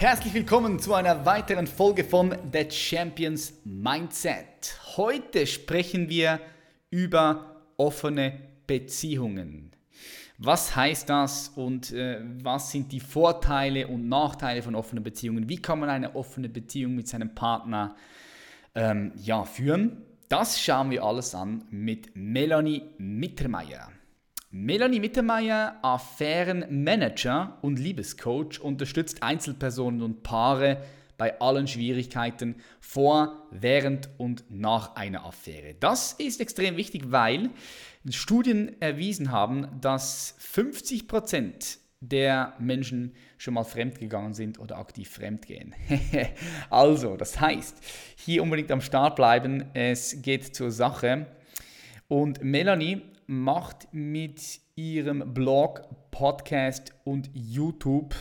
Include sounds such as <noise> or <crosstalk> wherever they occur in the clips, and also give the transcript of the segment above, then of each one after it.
Herzlich willkommen zu einer weiteren Folge von The Champions Mindset. Heute sprechen wir über offene Beziehungen. Was heißt das und äh, was sind die Vorteile und Nachteile von offenen Beziehungen? Wie kann man eine offene Beziehung mit seinem Partner ähm, ja, führen? Das schauen wir alles an mit Melanie Mittermeier. Melanie Mittermeier, Affärenmanager und Liebescoach, unterstützt Einzelpersonen und Paare bei allen Schwierigkeiten vor, während und nach einer Affäre. Das ist extrem wichtig, weil Studien erwiesen haben, dass 50 Prozent der Menschen schon mal fremdgegangen sind oder aktiv fremdgehen. <laughs> also, das heißt, hier unbedingt am Start bleiben, es geht zur Sache. Und Melanie macht mit ihrem Blog, Podcast und YouTube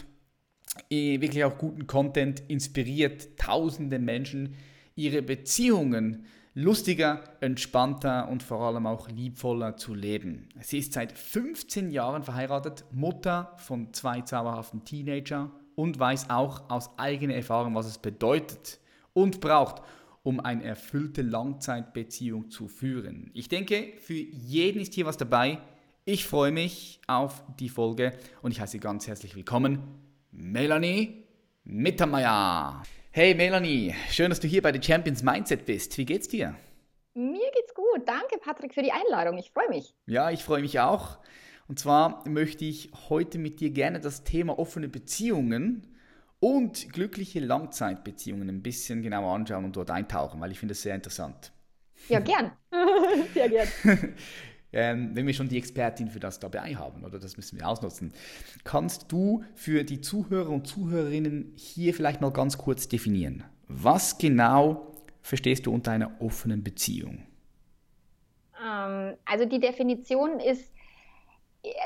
eh, wirklich auch guten Content, inspiriert tausende Menschen, ihre Beziehungen lustiger, entspannter und vor allem auch liebvoller zu leben. Sie ist seit 15 Jahren verheiratet, Mutter von zwei zauberhaften Teenager und weiß auch aus eigener Erfahrung, was es bedeutet und braucht, um eine erfüllte Langzeitbeziehung zu führen. Ich denke, für jeden ist hier was dabei. Ich freue mich auf die Folge und ich heiße Sie ganz herzlich willkommen, Melanie Mittermeier. Hey Melanie, schön, dass du hier bei The Champions Mindset bist. Wie geht's dir? Mir geht's gut. Danke, Patrick, für die Einladung. Ich freue mich. Ja, ich freue mich auch. Und zwar möchte ich heute mit dir gerne das Thema offene Beziehungen und glückliche Langzeitbeziehungen ein bisschen genauer anschauen und dort eintauchen, weil ich finde es sehr interessant. Ja, gern. <laughs> sehr gern. ähm, wenn wir schon die Expertin für das dabei haben, oder das müssen wir ausnutzen. Kannst du für die Zuhörer und Zuhörerinnen hier vielleicht mal ganz kurz definieren? Was genau verstehst du unter einer offenen Beziehung? Ähm, also die Definition ist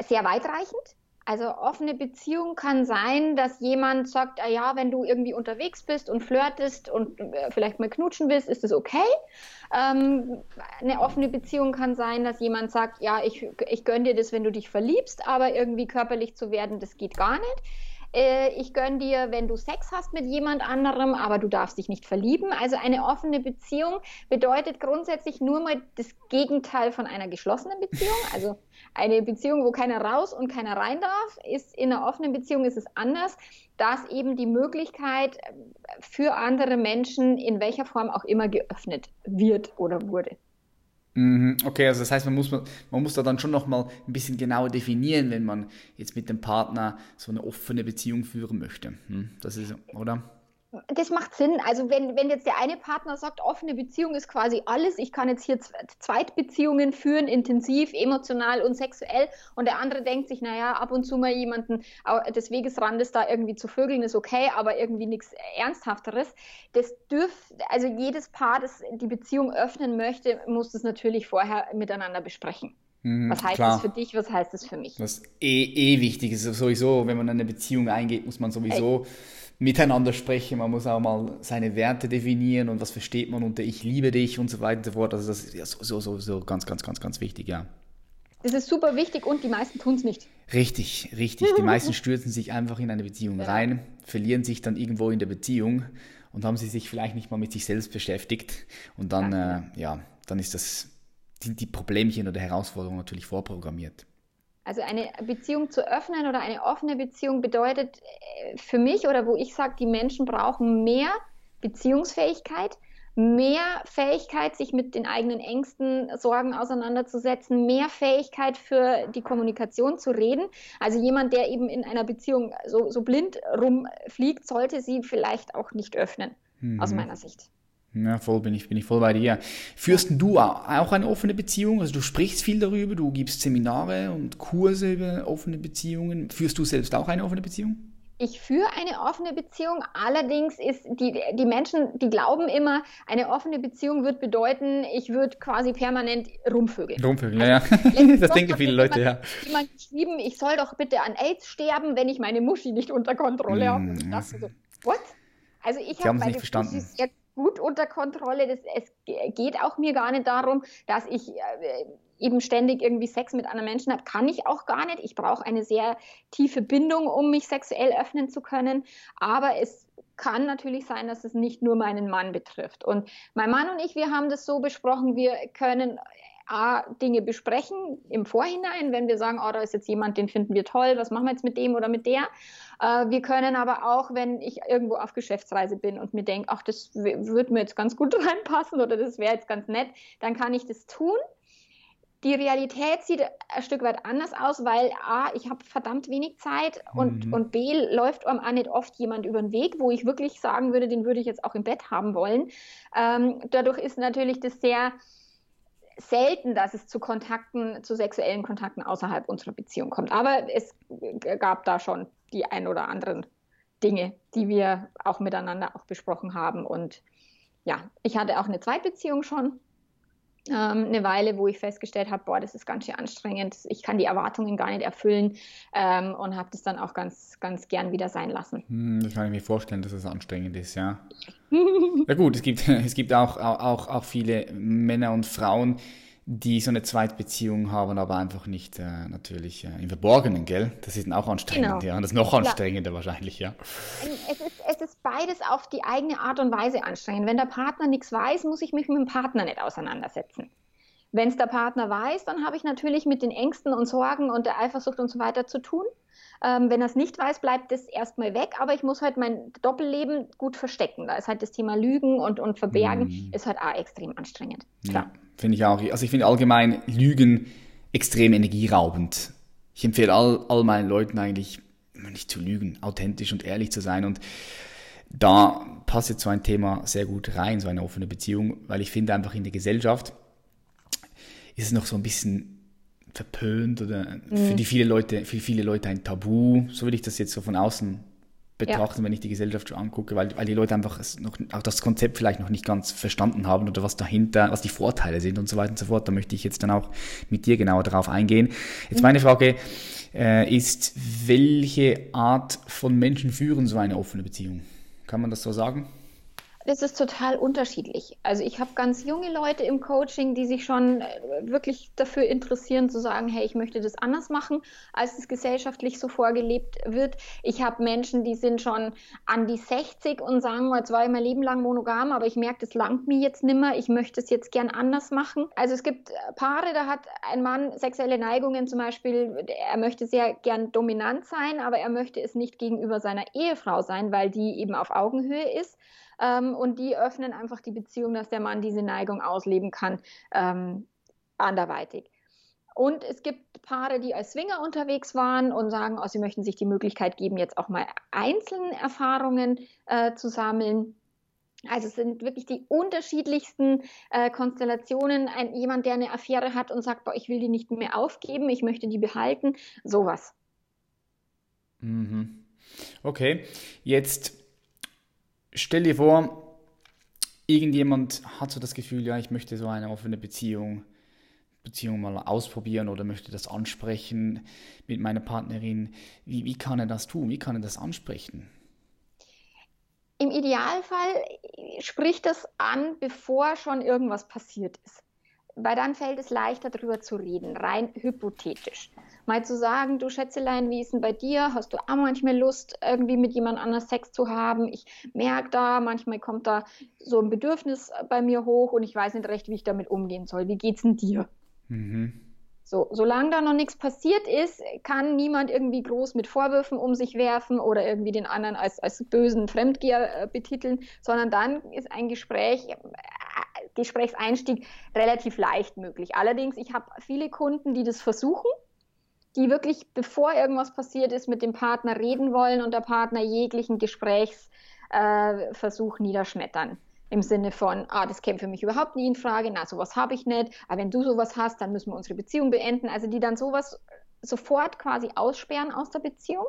sehr weitreichend. Also offene Beziehung kann sein, dass jemand sagt, ah ja, wenn du irgendwie unterwegs bist und flirtest und äh, vielleicht mal knutschen willst, ist das okay. Ähm, eine offene Beziehung kann sein, dass jemand sagt, ja, ich, ich gönne dir das, wenn du dich verliebst, aber irgendwie körperlich zu werden, das geht gar nicht. Äh, ich gönne dir, wenn du Sex hast mit jemand anderem, aber du darfst dich nicht verlieben. Also eine offene Beziehung bedeutet grundsätzlich nur mal das Gegenteil von einer geschlossenen Beziehung. Also eine Beziehung, wo keiner raus und keiner rein darf, ist in einer offenen Beziehung ist es anders, dass eben die Möglichkeit äh, für andere Menschen in welcher Form auch immer geöffnet wird oder wurde. Mhm, okay, also das heißt, man muss, man muss da dann schon nochmal ein bisschen genauer definieren, wenn man jetzt mit dem Partner so eine offene Beziehung führen möchte. Hm, das ist, oder? Das macht Sinn. Also wenn, wenn jetzt der eine Partner sagt, offene Beziehung ist quasi alles, ich kann jetzt hier Zweitbeziehungen führen, intensiv, emotional und sexuell und der andere denkt sich, naja, ab und zu mal jemanden des Wegesrandes da irgendwie zu vögeln ist okay, aber irgendwie nichts Ernsthafteres. Das dürft, also jedes Paar, das die Beziehung öffnen möchte, muss das natürlich vorher miteinander besprechen. Mhm, was heißt klar. das für dich, was heißt das für mich? Was eh, eh wichtig ist, sowieso, wenn man eine Beziehung eingeht, muss man sowieso... Ey miteinander sprechen. Man muss auch mal seine Werte definieren und was versteht man unter ich liebe dich und so weiter und so fort. Also das ist ja so, so, so ganz, ganz, ganz, ganz wichtig, ja. Das ist super wichtig und die meisten tun es nicht. Richtig, richtig. Die meisten stürzen sich einfach in eine Beziehung ja. rein, verlieren sich dann irgendwo in der Beziehung und haben sie sich vielleicht nicht mal mit sich selbst beschäftigt. Und dann, ja, äh, ja dann ist das, die, die Problemchen oder Herausforderungen natürlich vorprogrammiert. Also eine Beziehung zu öffnen oder eine offene Beziehung bedeutet äh, für mich oder wo ich sage, die Menschen brauchen mehr Beziehungsfähigkeit, mehr Fähigkeit, sich mit den eigenen Ängsten, Sorgen auseinanderzusetzen, mehr Fähigkeit für die Kommunikation zu reden. Also jemand, der eben in einer Beziehung so, so blind rumfliegt, sollte sie vielleicht auch nicht öffnen, mhm. aus meiner Sicht. Ja, voll bin ich, bin ich voll bei dir. Führst du auch eine offene Beziehung? Also du sprichst viel darüber, du gibst Seminare und Kurse über offene Beziehungen. Führst du selbst auch eine offene Beziehung? ich führe eine offene Beziehung. Allerdings ist die, die Menschen, die glauben immer, eine offene Beziehung wird bedeuten, ich würde quasi permanent rumvögeln. Rumvögeln, also, ja. <laughs> das denken viele Leute, jemand, ja. Jemand geschrieben, ich soll doch bitte an AIDS sterben, wenn ich meine Muschi nicht unter Kontrolle mm. habe. Ich dachte so, what? Also ich habe meine Muschi sehr gut unter Kontrolle. Das, es geht auch mir gar nicht darum, dass ich äh, eben ständig irgendwie Sex mit anderen Menschen habe, kann ich auch gar nicht. Ich brauche eine sehr tiefe Bindung, um mich sexuell öffnen zu können. Aber es kann natürlich sein, dass es nicht nur meinen Mann betrifft. Und mein Mann und ich, wir haben das so besprochen, wir können A, Dinge besprechen im Vorhinein, wenn wir sagen, oh, da ist jetzt jemand, den finden wir toll, was machen wir jetzt mit dem oder mit der. Äh, wir können aber auch, wenn ich irgendwo auf Geschäftsreise bin und mir denke, ach, das würde mir jetzt ganz gut <laughs> reinpassen oder das wäre jetzt ganz nett, dann kann ich das tun. Die Realität sieht ein Stück weit anders aus, weil A, ich habe verdammt wenig Zeit und, mhm. und B, läuft einem auch nicht oft jemand über den Weg, wo ich wirklich sagen würde, den würde ich jetzt auch im Bett haben wollen. Ähm, dadurch ist natürlich das sehr selten, dass es zu Kontakten, zu sexuellen Kontakten außerhalb unserer Beziehung kommt. Aber es gab da schon die ein oder anderen Dinge, die wir auch miteinander auch besprochen haben. Und ja, ich hatte auch eine Zweitbeziehung schon ähm, eine Weile, wo ich festgestellt habe, boah, das ist ganz schön anstrengend, ich kann die Erwartungen gar nicht erfüllen ähm, und habe das dann auch ganz, ganz gern wieder sein lassen. Hm, das kann ich mir vorstellen, dass es anstrengend ist, ja. <laughs> ja gut, es gibt, <laughs> es gibt auch, auch, auch viele Männer und Frauen, die so eine Zweitbeziehung haben, aber einfach nicht äh, natürlich äh, im Verborgenen, gell? Das ist auch anstrengend, genau. ja. Das ist noch anstrengender ja. wahrscheinlich, ja. Es ist, es ist beides auf die eigene Art und Weise anstrengend. Wenn der Partner nichts weiß, muss ich mich mit dem Partner nicht auseinandersetzen. Wenn es der Partner weiß, dann habe ich natürlich mit den Ängsten und Sorgen und der Eifersucht und so weiter zu tun. Ähm, wenn er es nicht weiß, bleibt es erstmal weg, aber ich muss halt mein Doppelleben gut verstecken. Da ist halt das Thema Lügen und, und Verbergen, mhm. ist halt auch extrem anstrengend. Ja, finde ich auch. Also ich finde allgemein Lügen extrem energieraubend. Ich empfehle all, all meinen Leuten eigentlich, nicht zu lügen, authentisch und ehrlich zu sein. Und da passt jetzt so ein Thema sehr gut rein, so eine offene Beziehung, weil ich finde einfach in der Gesellschaft ist es noch so ein bisschen verpönt oder mhm. für die viele Leute, für viele Leute ein Tabu. So würde ich das jetzt so von außen betrachten, ja. wenn ich die Gesellschaft schon angucke, weil, weil die Leute einfach noch, auch das Konzept vielleicht noch nicht ganz verstanden haben oder was dahinter, was die Vorteile sind und so weiter und so fort. Da möchte ich jetzt dann auch mit dir genauer darauf eingehen. Jetzt mhm. meine Frage äh, ist, welche Art von Menschen führen so eine offene Beziehung? Kann man das so sagen? Das ist total unterschiedlich. Also ich habe ganz junge Leute im Coaching, die sich schon äh, wirklich dafür interessieren zu sagen, hey, ich möchte das anders machen, als es gesellschaftlich so vorgelebt wird. Ich habe Menschen, die sind schon an die 60 und sagen, jetzt war ich mein Leben lang monogam, aber ich merke, das langt mir jetzt nimmer, ich möchte es jetzt gern anders machen. Also es gibt äh, Paare, da hat ein Mann sexuelle Neigungen zum Beispiel, er möchte sehr gern dominant sein, aber er möchte es nicht gegenüber seiner Ehefrau sein, weil die eben auf Augenhöhe ist. Ähm, und die öffnen einfach die Beziehung, dass der Mann diese Neigung ausleben kann, ähm, anderweitig. Und es gibt Paare, die als Swinger unterwegs waren und sagen, oh, sie möchten sich die Möglichkeit geben, jetzt auch mal einzelne Erfahrungen äh, zu sammeln. Also es sind wirklich die unterschiedlichsten äh, Konstellationen. Ein, jemand, der eine Affäre hat und sagt, boah, ich will die nicht mehr aufgeben, ich möchte die behalten. Sowas. Mhm. Okay, jetzt stell dir vor, irgendjemand hat so das Gefühl, ja, ich möchte so eine offene Beziehung, Beziehung mal ausprobieren oder möchte das ansprechen mit meiner Partnerin. Wie, wie kann er das tun? Wie kann er das ansprechen? Im Idealfall spricht das an, bevor schon irgendwas passiert ist weil dann fällt es leichter, darüber zu reden, rein hypothetisch. Mal zu sagen, du Schätzelein, wie ist denn bei dir? Hast du auch manchmal Lust, irgendwie mit jemand anders Sex zu haben? Ich merke da, manchmal kommt da so ein Bedürfnis bei mir hoch und ich weiß nicht recht, wie ich damit umgehen soll. Wie geht's denn dir? Mhm. So, solange da noch nichts passiert ist, kann niemand irgendwie groß mit Vorwürfen um sich werfen oder irgendwie den anderen als, als bösen Fremdgeher äh, betiteln, sondern dann ist ein Gespräch Gesprächseinstieg relativ leicht möglich. Allerdings, ich habe viele Kunden, die das versuchen, die wirklich, bevor irgendwas passiert ist, mit dem Partner reden wollen und der Partner jeglichen Gesprächsversuch äh, niederschmettern. Im Sinne von, ah, das käme für mich überhaupt nie in Frage, na, sowas habe ich nicht, aber wenn du sowas hast, dann müssen wir unsere Beziehung beenden. Also die dann sowas sofort quasi aussperren aus der Beziehung.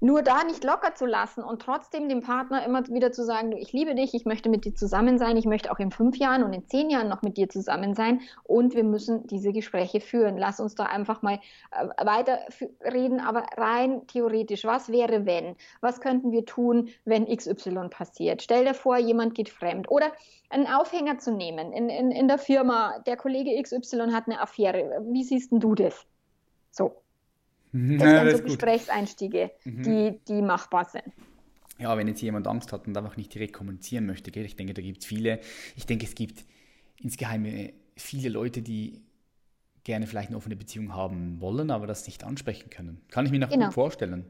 Nur da nicht locker zu lassen und trotzdem dem Partner immer wieder zu sagen, du, ich liebe dich, ich möchte mit dir zusammen sein, ich möchte auch in fünf Jahren und in zehn Jahren noch mit dir zusammen sein und wir müssen diese Gespräche führen. Lass uns da einfach mal äh, weiter reden, aber rein theoretisch. Was wäre, wenn? Was könnten wir tun, wenn XY passiert? Stell dir vor, jemand geht fremd oder einen Aufhänger zu nehmen in, in, in der Firma, der Kollege XY hat eine Affäre. Wie siehst du das? So. Das ja, sind so Gesprächseinstiege, mhm. die, die machbar sind. Ja, wenn jetzt jemand Angst hat und einfach nicht direkt kommunizieren möchte, gell? ich denke, da gibt es viele. Ich denke, es gibt insgeheim viele Leute, die gerne vielleicht eine offene Beziehung haben wollen, aber das nicht ansprechen können. Kann ich mir noch genau. gut vorstellen.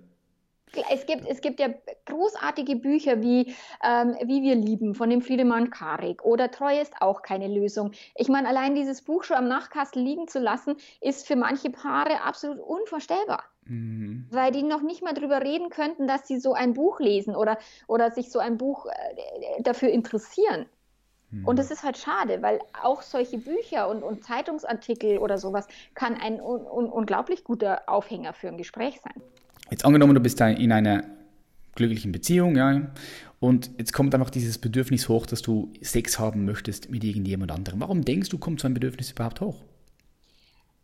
Es gibt, es gibt ja großartige Bücher wie ähm, Wie wir lieben von dem Friedemann Karik oder Treue ist auch keine Lösung. Ich meine, allein dieses Buch schon am Nachkasten liegen zu lassen, ist für manche Paare absolut unvorstellbar. Mhm. Weil die noch nicht mal darüber reden könnten, dass sie so ein Buch lesen oder, oder sich so ein Buch äh, dafür interessieren. Mhm. Und das ist halt schade, weil auch solche Bücher und, und Zeitungsartikel oder sowas kann ein un, un, unglaublich guter Aufhänger für ein Gespräch sein. Jetzt angenommen, du bist in einer glücklichen Beziehung, ja, und jetzt kommt einfach dieses Bedürfnis hoch, dass du Sex haben möchtest mit irgendjemand anderem. Warum denkst du, kommt so ein Bedürfnis überhaupt hoch?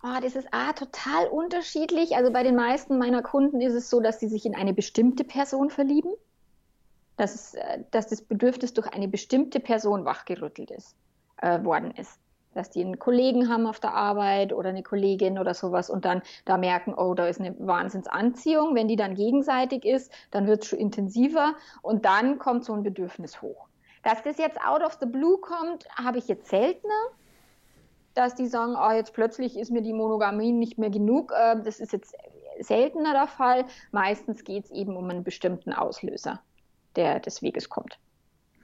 Oh, das ist ah, total unterschiedlich. Also bei den meisten meiner Kunden ist es so, dass sie sich in eine bestimmte Person verlieben, dass, äh, dass das Bedürfnis durch eine bestimmte Person wachgerüttelt ist, äh, worden ist dass die einen Kollegen haben auf der Arbeit oder eine Kollegin oder sowas und dann da merken, oh, da ist eine Wahnsinnsanziehung. Wenn die dann gegenseitig ist, dann wird es schon intensiver und dann kommt so ein Bedürfnis hoch. Dass das jetzt out of the blue kommt, habe ich jetzt seltener. Dass die sagen, oh, jetzt plötzlich ist mir die Monogamie nicht mehr genug. Ähm, das ist jetzt seltener der Fall. Meistens geht es eben um einen bestimmten Auslöser, der des Weges kommt.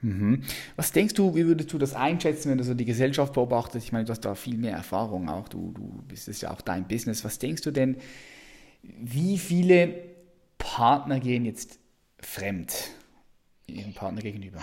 Mhm. Was denkst du, wie würdest du das einschätzen, wenn du so die Gesellschaft beobachtest? Ich meine, du hast da viel mehr Erfahrung auch, du, du bist es ja auch dein Business. Was denkst du denn, wie viele Partner gehen jetzt fremd ihrem Partner gegenüber?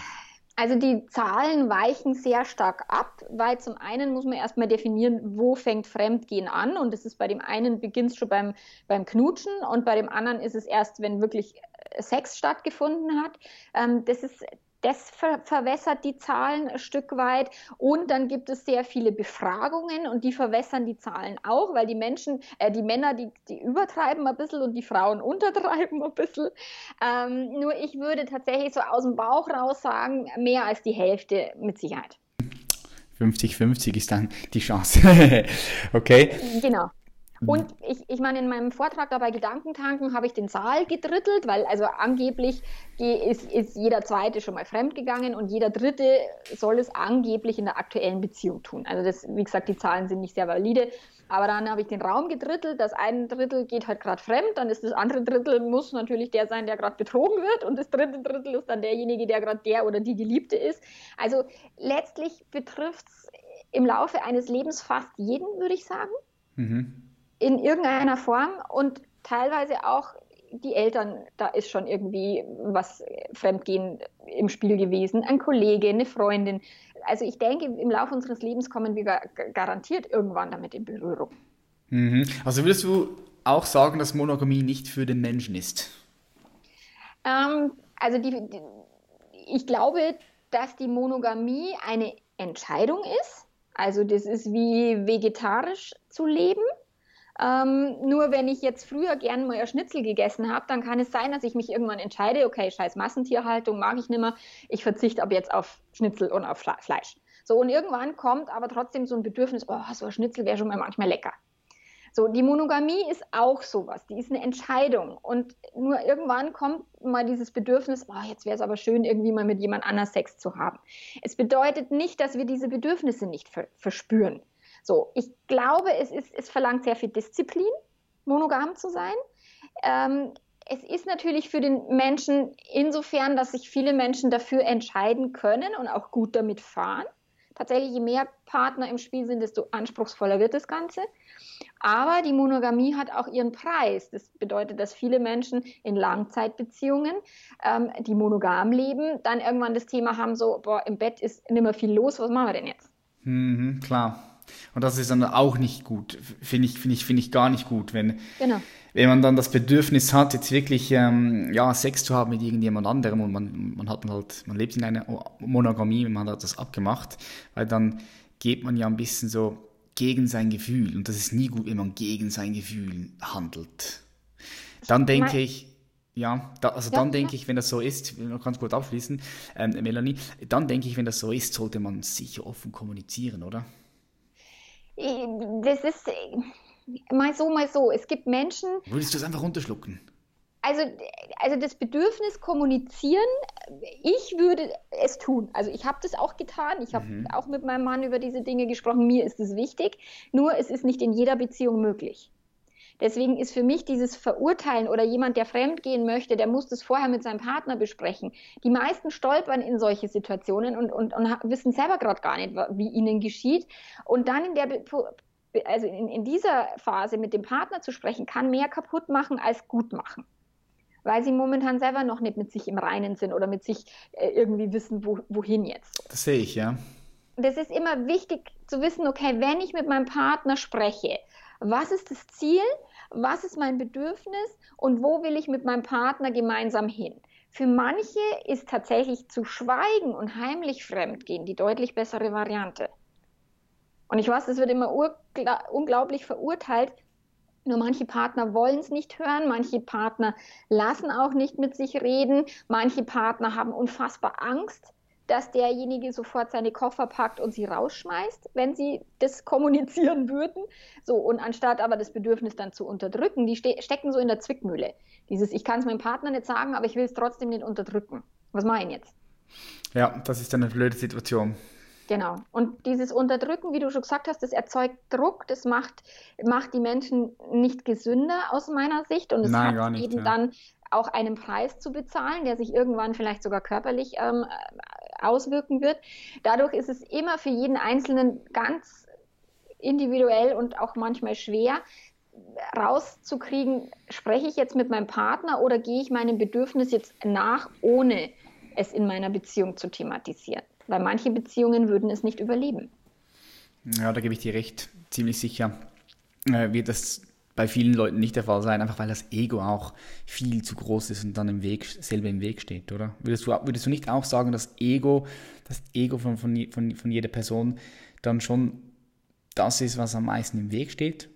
Also die Zahlen weichen sehr stark ab, weil zum einen muss man erstmal definieren, wo fängt Fremdgehen an. Und das ist bei dem einen beginnt es schon beim, beim Knutschen und bei dem anderen ist es erst, wenn wirklich Sex stattgefunden hat. Ähm, das ist das ver verwässert die Zahlen ein Stück weit. Und dann gibt es sehr viele Befragungen und die verwässern die Zahlen auch, weil die Menschen, äh, die Männer, die, die übertreiben ein bisschen und die Frauen <laughs> untertreiben ein bisschen. Ähm, nur ich würde tatsächlich so aus dem Bauch raus sagen, mehr als die Hälfte mit Sicherheit. 50-50 ist dann die Chance. <laughs> okay. Genau. Mhm. Und ich, ich meine, in meinem Vortrag da bei Gedankentanken habe ich den Saal gedrittelt, weil also angeblich ist, ist jeder Zweite schon mal fremdgegangen und jeder Dritte soll es angeblich in der aktuellen Beziehung tun. Also das, wie gesagt, die Zahlen sind nicht sehr valide. Aber dann habe ich den Raum gedrittelt. Das eine Drittel geht halt gerade fremd, dann ist das andere Drittel muss natürlich der sein, der gerade betrogen wird. Und das dritte Drittel ist dann derjenige, der gerade der oder die Geliebte ist. Also letztlich betrifft es im Laufe eines Lebens fast jeden, würde ich sagen. Mhm in irgendeiner Form und teilweise auch die Eltern, da ist schon irgendwie was Fremdgehen im Spiel gewesen, ein Kollege, eine Freundin. Also ich denke, im Laufe unseres Lebens kommen wir garantiert irgendwann damit in Berührung. Mhm. Also würdest du auch sagen, dass Monogamie nicht für den Menschen ist? Ähm, also die, die, ich glaube, dass die Monogamie eine Entscheidung ist. Also das ist wie vegetarisch zu leben. Ähm, nur wenn ich jetzt früher gern mal ein Schnitzel gegessen habe, dann kann es sein, dass ich mich irgendwann entscheide, okay, scheiß Massentierhaltung mag ich nicht mehr, ich verzichte ab jetzt auf Schnitzel und auf Fleisch. So, und irgendwann kommt aber trotzdem so ein Bedürfnis, oh, so ein Schnitzel wäre schon mal manchmal lecker. So, die Monogamie ist auch sowas, die ist eine Entscheidung. Und nur irgendwann kommt mal dieses Bedürfnis, oh, jetzt wäre es aber schön, irgendwie mal mit jemand anders Sex zu haben. Es bedeutet nicht, dass wir diese Bedürfnisse nicht ver verspüren. So, ich glaube, es, ist, es verlangt sehr viel Disziplin, monogam zu sein. Ähm, es ist natürlich für den Menschen insofern, dass sich viele Menschen dafür entscheiden können und auch gut damit fahren. Tatsächlich, je mehr Partner im Spiel sind, desto anspruchsvoller wird das Ganze. Aber die Monogamie hat auch ihren Preis. Das bedeutet, dass viele Menschen in Langzeitbeziehungen, ähm, die monogam leben, dann irgendwann das Thema haben, so, boah, im Bett ist nicht mehr viel los, was machen wir denn jetzt? Mhm, klar. Und das ist dann auch nicht gut. Finde ich, finde ich, finde ich gar nicht gut, wenn, Genau. wenn man dann das Bedürfnis hat, jetzt wirklich ähm, ja, Sex zu haben mit irgendjemand anderem und man, man hat halt, man lebt in einer Monogamie, man hat das abgemacht, weil dann geht man ja ein bisschen so gegen sein Gefühl und das ist nie gut, wenn man gegen sein Gefühl handelt. Dann denke ich, ja, da, also Ja, dann ja. denke ich, wenn das so ist, ich will noch ganz kurz abschließen, ähm, Melanie, dann denke ich, wenn das so ist, sollte man sicher offen kommunizieren, oder? Das ist mal so, mal so. Es gibt Menschen, Würdest du es einfach runterschlucken? also, also das Bedürfnis kommunizieren, ich würde es tun. Also ich habe das auch getan. Ich habe Mhm. auch mit meinem Mann über diese Dinge gesprochen. Mir ist es wichtig. Nur es ist nicht in jeder Beziehung möglich. Deswegen ist für mich dieses Verurteilen oder jemand, der fremd gehen möchte, der muss das vorher mit seinem Partner besprechen. Die meisten stolpern in solche Situationen und, und, und wissen selber gerade gar nicht, wie ihnen geschieht. Und dann in der Be also in, in dieser Phase mit dem Partner zu sprechen, kann mehr kaputt machen als gut machen. Weil sie momentan selber noch nicht mit sich im Reinen sind oder mit sich äh, irgendwie wissen, wo, wohin jetzt. Das sehe ich, ja. Und es ist immer wichtig zu wissen, okay, wenn ich mit meinem Partner spreche, was ist das Ziel, was ist mein Bedürfnis und wo will ich mit meinem Partner gemeinsam hin? Für manche ist tatsächlich zu schweigen und heimlich fremdgehen die deutlich bessere Variante. Und ich weiß, das wird immer unglaublich verurteilt. Nur manche Partner wollen es nicht hören, manche Partner lassen auch nicht mit sich reden, manche Partner haben unfassbar Angst, dass derjenige sofort seine Koffer packt und sie rausschmeißt, wenn sie das <laughs> kommunizieren würden. So, und anstatt aber das Bedürfnis dann zu unterdrücken, die ste stecken so in der Zwickmühle. Dieses, ich kann es meinem Partner nicht sagen, aber ich will es trotzdem nicht unterdrücken. Was mache ich jetzt? Ja, das ist eine blöde Situation. Genau. Und dieses Unterdrücken, wie du schon gesagt hast, das erzeugt Druck, das macht, macht die Menschen nicht gesünder aus meiner Sicht und es Nein, hat gar nicht, eben ja. dann auch einen Preis zu bezahlen, der sich irgendwann vielleicht sogar körperlich ähm, auswirken wird. Dadurch ist es immer für jeden Einzelnen ganz individuell und auch manchmal schwer rauszukriegen, spreche ich jetzt mit meinem Partner oder gehe ich meinem Bedürfnis jetzt nach, ohne es in meiner Beziehung zu thematisieren. Weil manche Beziehungen würden es nicht überleben. Ja, da gebe ich dir recht, ziemlich sicher. Äh, wird das bei vielen Leuten nicht der Fall sein, einfach weil das Ego auch viel zu groß ist und dann im Weg, selber im Weg steht, oder? Würdest du, würdest du nicht auch sagen, dass Ego, das Ego von, von, von, von jeder Person dann schon das ist, was am meisten im Weg steht?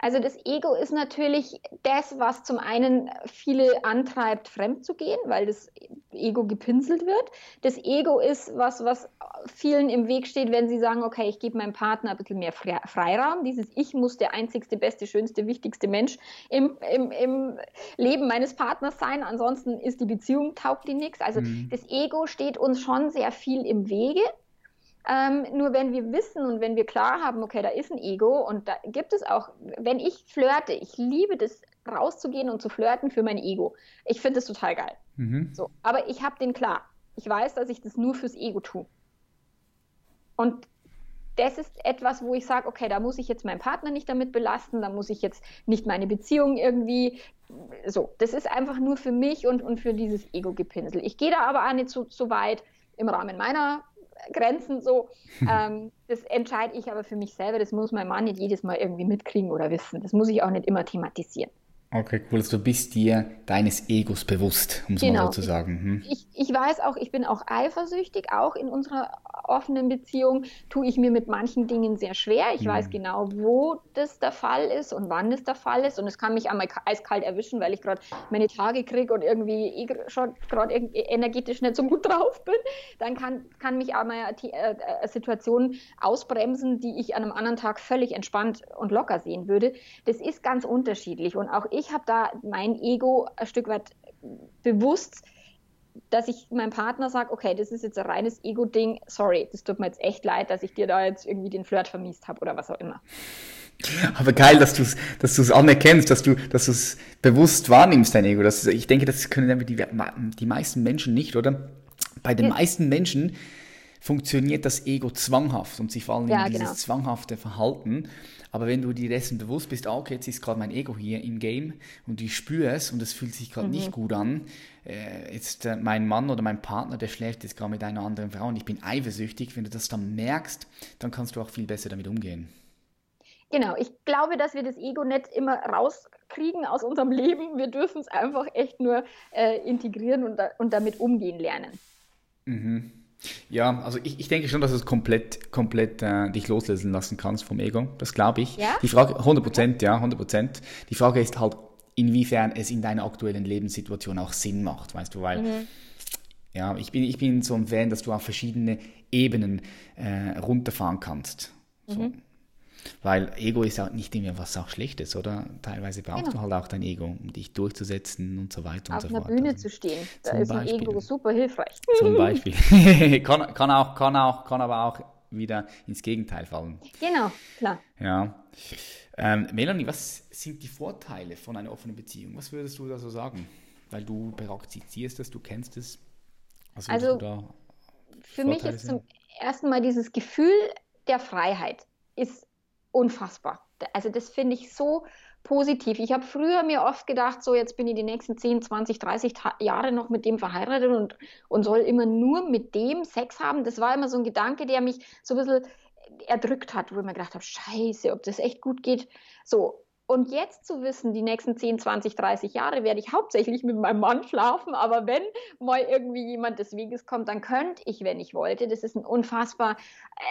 Also das Ego ist natürlich das, was zum einen viele antreibt, fremd zu gehen, weil das Ego gepinselt wird. Das Ego ist was, was vielen im Weg steht, wenn sie sagen, okay, ich gebe meinem Partner ein bisschen mehr Fre- Freiraum. Dieses Ich muss der einzigste, beste, schönste, wichtigste Mensch im, im, im Leben meines Partners sein. Ansonsten ist die Beziehung, taugt die nichts. Also das Ego steht uns schon sehr viel im Wege. Ähm, nur wenn wir wissen und wenn wir klar haben, okay, da ist ein Ego und da gibt es auch, wenn ich flirte, ich liebe das, rauszugehen und zu flirten für mein Ego. Ich finde das total geil. Mhm. So, aber ich habe den klar. Ich weiß, dass ich das nur fürs Ego tue. Und das ist etwas, wo ich sage, okay, da muss ich jetzt meinen Partner nicht damit belasten, da muss ich jetzt nicht meine Beziehung irgendwie. So, das ist einfach nur für mich und, und für dieses Ego-Gepinsel. Ich gehe da aber auch nicht so, so weit im Rahmen meiner Grenzen so. ähm, das entscheide ich aber für mich selber. Das muss mein Mann nicht jedes Mal irgendwie mitkriegen oder wissen. Das muss ich auch nicht immer thematisieren. Okay, cool. Also du bist dir deines Egos bewusst, um es mal Genau. so zu sagen. Hm? Ich, ich weiß auch, ich bin auch eifersüchtig, auch in unserer offenen Beziehung tue ich mir mit manchen Dingen sehr schwer. Ich weiß genau, wo das der Fall ist und wann das der Fall ist. Und es kann mich einmal ka- eiskalt erwischen, weil ich gerade meine Tage kriege und irgendwie eh schon gerade energetisch nicht so gut <laughs> drauf bin. Dann kann, kann mich einmal äh, eine Situation ausbremsen, die ich an einem anderen Tag völlig entspannt und locker sehen würde. Das ist ganz unterschiedlich. Und auch ich habe da mein Ego ein Stück weit bewusst dass ich meinem Partner sage, okay, das ist jetzt ein reines Ego-Ding, sorry, das tut mir jetzt echt leid, dass ich dir da jetzt irgendwie den Flirt vermiest habe oder was auch immer. Aber geil, dass du es dass du's anerkennst, dass du dass du's bewusst wahrnimmst, dein Ego. Das, ich denke, das können die, die meisten Menschen nicht, oder? Bei den Ja. meisten Menschen funktioniert das Ego zwanghaft und sie fallen Ja, in dieses genau. zwanghafte Verhalten. Aber wenn du dir dessen bewusst bist, ah, okay, jetzt ist gerade mein Ego hier im Game und ich spüre es und es fühlt sich gerade Mhm. nicht gut an. Äh, jetzt äh, mein Mann oder mein Partner, der schläft jetzt gerade mit einer anderen Frau und ich bin eifersüchtig. Wenn du das dann merkst, dann kannst du auch viel besser damit umgehen. Genau, ich glaube, dass wir das Ego nicht immer rauskriegen aus unserem Leben. Wir dürfen es einfach echt nur äh, integrieren und, und damit umgehen lernen. Ja, also ich, ich denke schon, dass du es komplett, komplett äh, dich loslösen lassen kannst vom Ego. Das glaube ich. Ja? Die Frage, 100 Prozent, ja, 100 Prozent. Die Frage ist halt, inwiefern es in deiner aktuellen Lebenssituation auch Sinn macht, weißt du, weil ja, ich bin, ich bin so ein Fan, dass du auf verschiedene Ebenen äh, runterfahren kannst. So. Weil Ego ist auch nicht immer was auch Schlechtes, oder? Teilweise brauchst Genau. du halt auch dein Ego, um dich durchzusetzen und so weiter Auf und so einer fort. Bühne Also- zu stehen, da ist ein Beispiel. Ego super hilfreich. Zum <laughs> Beispiel. <laughs> kann, kann, auch, kann, auch, kann aber auch wieder ins Gegenteil fallen. Genau, klar. Ja. Ähm, Melanie, was sind die Vorteile von einer offenen Beziehung? Was würdest du da so sagen? Weil du praktizierst es, du kennst es. Was Also, Für mich Vorteile ist sehen? zum ersten Mal dieses Gefühl der Freiheit ist unfassbar. Also das finde ich so positiv. Ich habe früher mir oft gedacht, so jetzt bin ich die nächsten 10, 20, 30 Ta Jahre noch mit dem verheiratet und, und soll immer nur mit dem Sex haben. Das war immer so ein Gedanke, der mich so ein bisschen erdrückt hat, wo ich mir gedacht habe, scheiße, ob das echt gut geht. So. Und jetzt zu wissen, die nächsten 10, 20, 30 Jahre werde ich hauptsächlich mit meinem Mann schlafen, aber wenn mal irgendwie jemand des Weges kommt, dann könnte ich, wenn ich wollte. Das ist ein unfassbar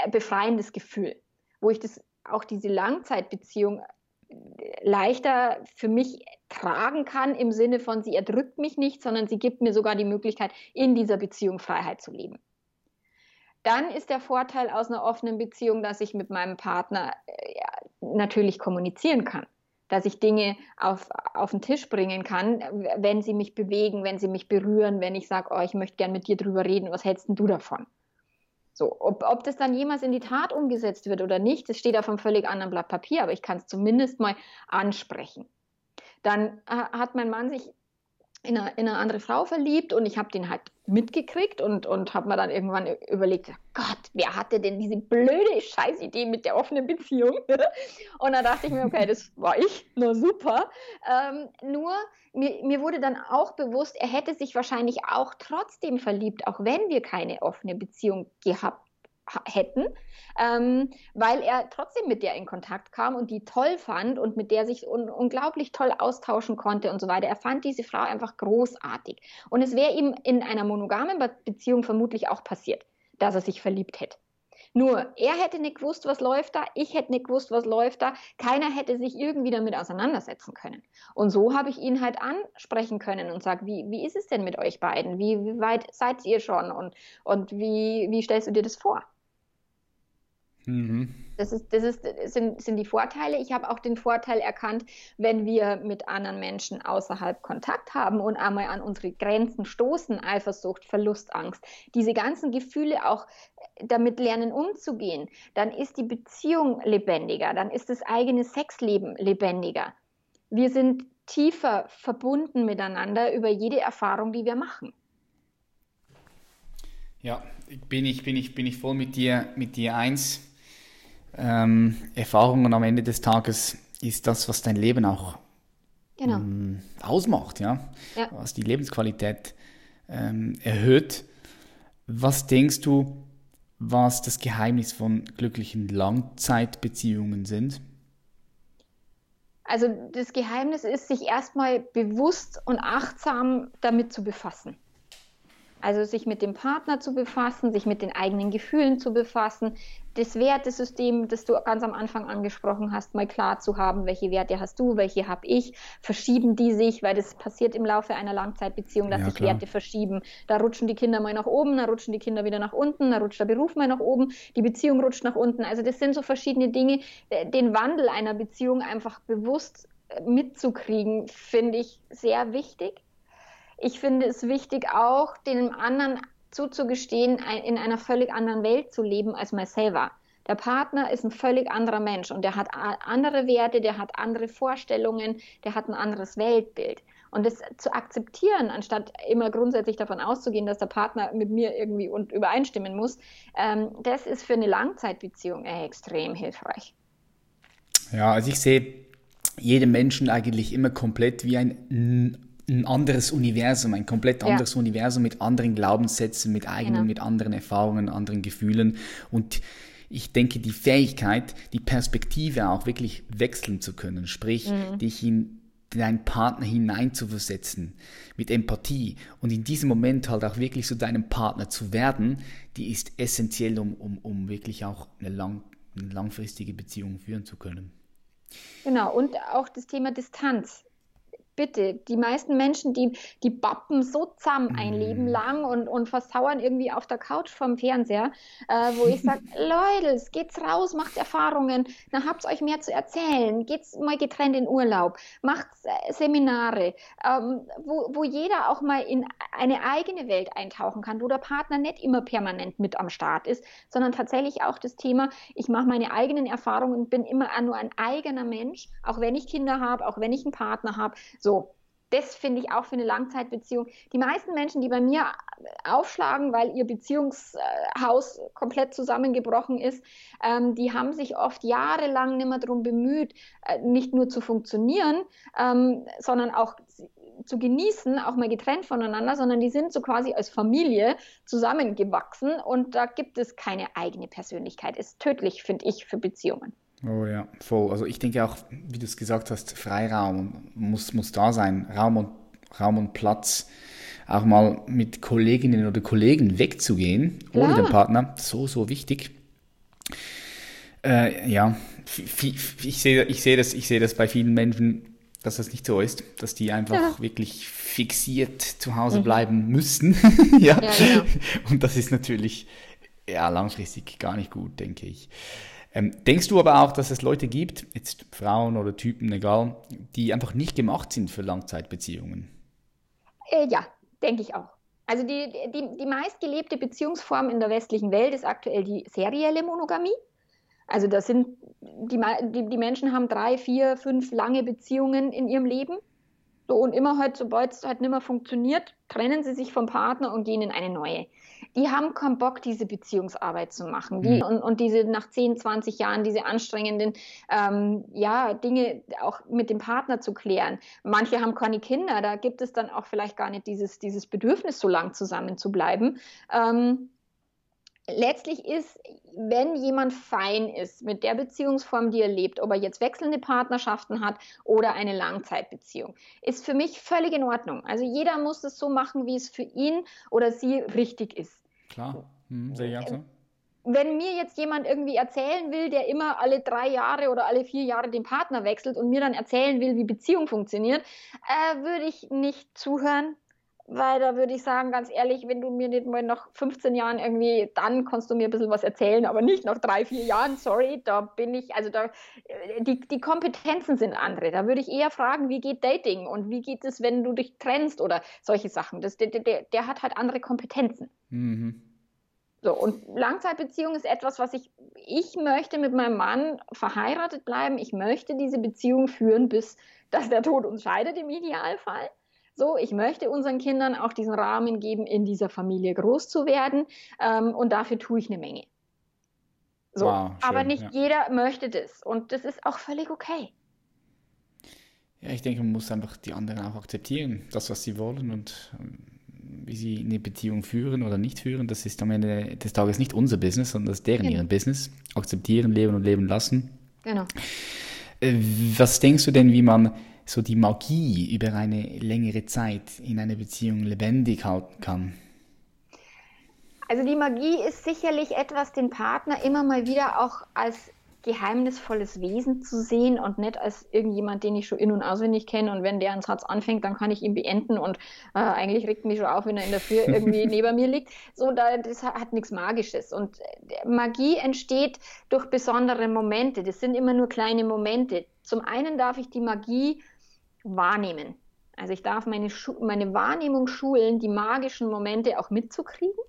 äh, befreiendes Gefühl, wo ich das auch diese Langzeitbeziehung äh, leichter für mich tragen kann, im Sinne von, sie erdrückt mich nicht, sondern sie gibt mir sogar die Möglichkeit, in dieser Beziehung Freiheit zu leben. Dann ist der Vorteil aus einer offenen Beziehung, dass ich mit meinem Partner äh, natürlich kommunizieren kann. Dass ich Dinge auf, auf den Tisch bringen kann, wenn sie mich bewegen, wenn sie mich berühren, wenn ich sage, oh, ich möchte gern mit dir drüber reden, was hältst denn du davon? So, ob, ob das dann jemals in die Tat umgesetzt wird oder nicht, das steht auf einem völlig anderen Blatt Papier, aber ich kann es zumindest mal ansprechen. Dann äh, hat mein Mann sich in eine, in eine andere Frau verliebt und ich habe den halt mitgekriegt und, und habe mir dann irgendwann überlegt, Gott, wer hatte denn diese blöde Scheißidee mit der offenen Beziehung? <laughs> und da dachte ich mir, okay, das war ich, na super. Ähm, nur mir, mir wurde dann auch bewusst, er hätte sich wahrscheinlich auch trotzdem verliebt, auch wenn wir keine offene Beziehung gehabt hätten, ähm, weil er trotzdem mit der in Kontakt kam und die toll fand und mit der sich un unglaublich toll austauschen konnte und so weiter. Er fand diese Frau einfach großartig. Und es wäre ihm in einer monogamen Be Beziehung vermutlich auch passiert, dass er sich verliebt hätte. Nur, er hätte nicht gewusst, was läuft da, ich hätte nicht gewusst, was läuft da, keiner hätte sich irgendwie damit auseinandersetzen können. Und so habe ich ihn halt ansprechen können und sage, wie, wie ist es denn mit euch beiden? Wie, wie weit seid ihr schon und, und wie, wie stellst du dir das vor? Mhm. Das, ist, das ist, sind, sind die Vorteile. Ich habe auch den Vorteil erkannt, wenn wir mit anderen Menschen außerhalb Kontakt haben und einmal an unsere Grenzen stoßen, Eifersucht, Verlust, Angst, diese ganzen Gefühle auch damit lernen umzugehen, dann ist die Beziehung lebendiger, dann ist das eigene Sexleben lebendiger. Wir sind tiefer verbunden miteinander über jede Erfahrung, die wir machen. Ja, bin ich, bin ich, bin ich voll mit dir, mit dir eins. Ähm, Erfahrungen am Ende des Tages ist das, was dein Leben auch Genau. ähm, ausmacht, ja? Ja. was die Lebensqualität ähm, erhöht. Was denkst du, was das Geheimnis von glücklichen Langzeitbeziehungen sind? Also das Geheimnis ist, sich erstmal bewusst und achtsam damit zu befassen. Also sich mit dem Partner zu befassen, sich mit den eigenen Gefühlen zu befassen, das Wertesystem, das du ganz am Anfang angesprochen hast, mal klar zu haben, welche Werte hast du, welche habe ich, verschieben die sich, weil das passiert im Laufe einer Langzeitbeziehung, dass Ja, sich klar. Werte verschieben. Da rutschen die Kinder mal nach oben, da rutschen die Kinder wieder nach unten, da rutscht der Beruf mal nach oben, die Beziehung rutscht nach unten. Also das sind so verschiedene Dinge, äh, den Wandel einer Beziehung einfach bewusst äh, mitzukriegen, finde ich sehr wichtig. Ich finde es wichtig auch, dem anderen zuzugestehen, in einer völlig anderen Welt zu leben als man selber. Der Partner ist ein völlig anderer Mensch und der hat andere Werte, der hat andere Vorstellungen, der hat ein anderes Weltbild. Und das zu akzeptieren, anstatt immer grundsätzlich davon auszugehen, dass der Partner mit mir irgendwie und übereinstimmen muss, ähm, das ist für eine Langzeitbeziehung extrem hilfreich. Ja, also ich sehe jeden Menschen eigentlich immer komplett wie ein ein anderes Universum, ein komplett anderes ja. Universum mit anderen Glaubenssätzen, mit eigenen, genau. mit anderen Erfahrungen, anderen Gefühlen. Und ich denke, die Fähigkeit, die Perspektive auch wirklich wechseln zu können, sprich, mhm. dich in deinen Partner hineinzuversetzen mit Empathie und in diesem Moment halt auch wirklich zu so deinem Partner zu werden, die ist essentiell, um, um, um wirklich auch eine, lang, eine langfristige Beziehung führen zu können. Genau, und auch das Thema Distanz bitte, die meisten Menschen, die, die bappen so zusammen ein mm. Leben lang und, und versauern irgendwie auf der Couch vom Fernseher, äh, wo ich sage, <laughs> Leute, geht's raus, macht Erfahrungen, dann habt euch mehr zu erzählen, geht's mal getrennt in Urlaub, macht äh, Seminare, ähm, wo, wo jeder auch mal in eine eigene Welt eintauchen kann, wo der Partner nicht immer permanent mit am Start ist, sondern tatsächlich auch das Thema, ich mache meine eigenen Erfahrungen und bin immer nur ein eigener Mensch, auch wenn ich Kinder habe, auch wenn ich einen Partner habe, so, das finde ich auch für eine Langzeitbeziehung. Die meisten Menschen, die bei mir aufschlagen, weil ihr Beziehungshaus komplett zusammengebrochen ist, ähm, die haben sich oft jahrelang nicht mehr darum bemüht, äh, nicht nur zu funktionieren, ähm, sondern auch zu genießen, auch mal getrennt voneinander, sondern die sind so quasi als Familie zusammengewachsen und da gibt es keine eigene Persönlichkeit. Ist tödlich, finde ich, für Beziehungen. Oh ja, voll. Also ich denke auch, wie du es gesagt hast, Freiraum muss, muss da sein. Raum und, Raum und Platz. Auch mal mit Kolleginnen oder Kollegen wegzugehen, Klar. ohne den Partner. So, so wichtig. Äh, ja, ich sehe ich seh das, ich seh das bei vielen Menschen, dass das nicht so ist, dass die einfach ja. wirklich fixiert zu Hause mhm. bleiben müssen. <laughs> ja. ja genau. Und das ist natürlich ja, langfristig gar nicht gut, denke ich. Ähm, denkst du aber auch, dass es Leute gibt, jetzt Frauen oder Typen, egal, die einfach nicht gemacht sind für Langzeitbeziehungen? Äh, ja, denke ich auch. Also die, die, die meistgelebte Beziehungsform in der westlichen Welt ist aktuell die serielle Monogamie. Also das sind die, die, die Menschen haben drei, vier, fünf lange Beziehungen in ihrem Leben. So, und immer halt, sobald es halt nicht mehr funktioniert, trennen sie sich vom Partner und gehen in eine neue die haben keinen Bock, diese Beziehungsarbeit zu machen. Die, mhm. und, und, diese nach 10, 20 Jahren, diese anstrengenden ähm, ja, Dinge auch mit dem Partner zu klären. Manche haben keine Kinder, da gibt es dann auch vielleicht gar nicht dieses, dieses Bedürfnis, so lang zusammen zu bleiben. Ähm, letztlich ist, wenn jemand fein ist mit der Beziehungsform, die er lebt, ob er jetzt wechselnde Partnerschaften hat oder eine Langzeitbeziehung, ist für mich völlig in Ordnung. Also jeder muss es so machen, wie es für ihn oder sie richtig ist. Klar, hm, sehe ich so. Wenn mir jetzt jemand irgendwie erzählen will, der immer alle drei Jahre oder alle vier Jahre den Partner wechselt und mir dann erzählen will, wie Beziehung funktioniert, äh, würde ich nicht zuhören, weil da würde ich sagen, ganz ehrlich, wenn du mir nicht mal nach 15 Jahren irgendwie, dann kannst du mir ein bisschen was erzählen, aber nicht nach drei, vier Jahren, sorry, da bin ich, also da, äh, die, die Kompetenzen sind andere. Da würde ich eher fragen, wie geht Dating und wie geht es, wenn du dich trennst oder solche Sachen. Das, der, der, der hat halt andere Kompetenzen. Mhm. So, und Langzeitbeziehung ist etwas, was ich, ich möchte mit meinem Mann verheiratet bleiben. Ich möchte diese Beziehung führen, bis dass der Tod uns scheidet im Idealfall. So, ich möchte unseren Kindern auch diesen Rahmen geben, in dieser Familie groß zu werden. Ähm, und dafür tue ich eine Menge. So, wow, schön, aber nicht ja. jeder möchte das. Und das ist auch völlig okay. Ja, ich denke, man muss einfach die anderen auch akzeptieren, das, was sie wollen und ähm, wie sie eine Beziehung führen oder nicht führen, das ist am Ende des Tages nicht unser Business, sondern das ist deren genau. ihren Business. Akzeptieren, leben und leben lassen. Genau. Äh, was denkst du denn, wie man so die Magie über eine längere Zeit in einer Beziehung lebendig halten kann? Also die Magie ist sicherlich etwas, den Partner immer mal wieder auch als geheimnisvolles Wesen zu sehen und nicht als irgendjemand, den ich schon in- und auswendig kenne und wenn der einen Satz anfängt, dann kann ich ihn beenden und äh, eigentlich regt mich schon auf, wenn er in der Früh <laughs> irgendwie neben mir liegt. So, da, das hat nichts Magisches und äh, Magie entsteht durch besondere Momente. Das sind immer nur kleine Momente. Zum einen darf ich die Magie wahrnehmen. Also ich darf meine, meine Wahrnehmung schulen, die magischen Momente auch mitzukriegen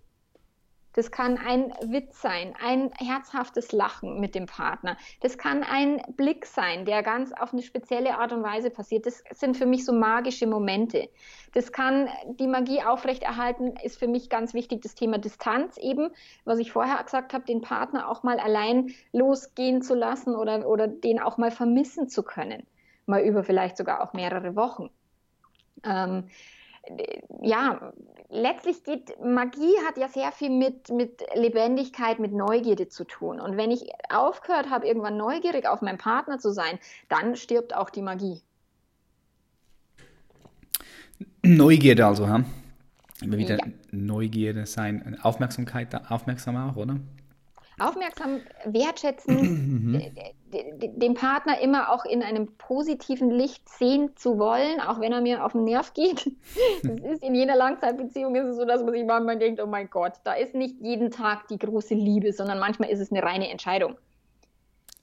Das kann ein Witz sein, ein herzhaftes Lachen mit dem Partner. Das kann ein Blick sein, der ganz auf eine spezielle Art und Weise passiert. Das sind für mich so magische Momente. Das kann die Magie aufrechterhalten, ist für mich ganz wichtig das Thema Distanz eben, was ich vorher gesagt habe, den Partner auch mal allein losgehen zu lassen oder, oder den auch mal vermissen zu können. Mal über vielleicht sogar auch mehrere Wochen. Ähm, ja, letztlich geht Magie hat ja sehr viel mit, mit Lebendigkeit, mit Neugierde zu tun. Und wenn ich aufgehört habe, irgendwann neugierig auf meinen Partner zu sein, dann stirbt auch die Magie. Neugierde also, ha? Immer wieder ja. Neugierde sein, Aufmerksamkeit, aufmerksam auch, oder? Aufmerksam wertschätzen, <clears throat> mhm. den Partner immer auch in einem positiven Licht sehen zu wollen, auch wenn er mir auf den Nerv geht. <laughs> Das ist in jeder Langzeitbeziehung ist es so, dass man sich manchmal denkt, oh mein Gott, da ist nicht jeden Tag die große Liebe, sondern manchmal ist es eine reine Entscheidung.